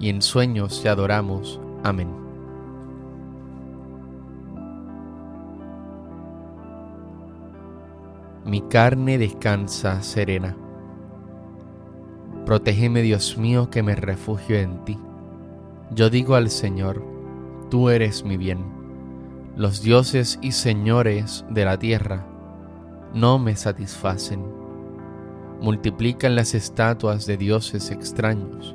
y en sueños te adoramos. Amén. Mi carne descansa serena. Protégeme, Dios mío, que me refugio en ti. Yo digo al Señor, tú eres mi bien. Los dioses y señores de la tierra no me satisfacen. Multiplican las estatuas de dioses extraños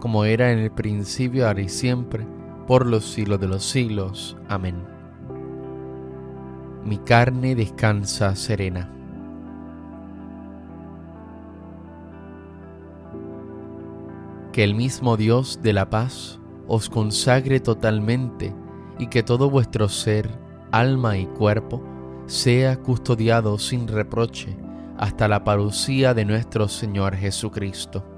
como era en el principio, ahora y siempre, por los siglos de los siglos. Amén. Mi carne descansa serena. Que el mismo Dios de la paz os consagre totalmente y que todo vuestro ser, alma y cuerpo sea custodiado sin reproche hasta la parucía de nuestro Señor Jesucristo.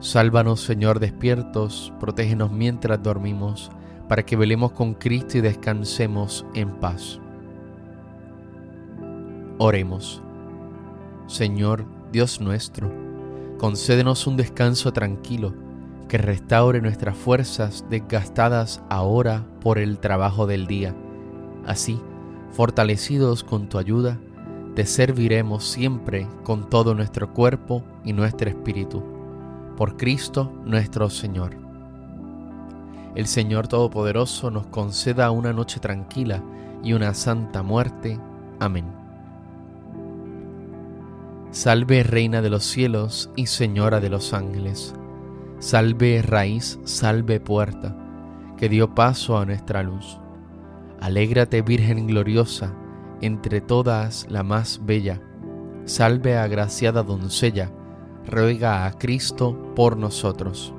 Sálvanos, Señor, despiertos, protégenos mientras dormimos, para que velemos con Cristo y descansemos en paz. Oremos. Señor, Dios nuestro, concédenos un descanso tranquilo que restaure nuestras fuerzas desgastadas ahora por el trabajo del día. Así, fortalecidos con tu ayuda, te serviremos siempre con todo nuestro cuerpo y nuestro espíritu. Por Cristo nuestro Señor. El Señor Todopoderoso nos conceda una noche tranquila y una santa muerte. Amén. Salve Reina de los cielos y Señora de los ángeles Salve raíz, salve puerta, que dio paso a nuestra luz. Alégrate Virgen gloriosa, entre todas la más bella. Salve agraciada doncella, ruega a Cristo por nosotros.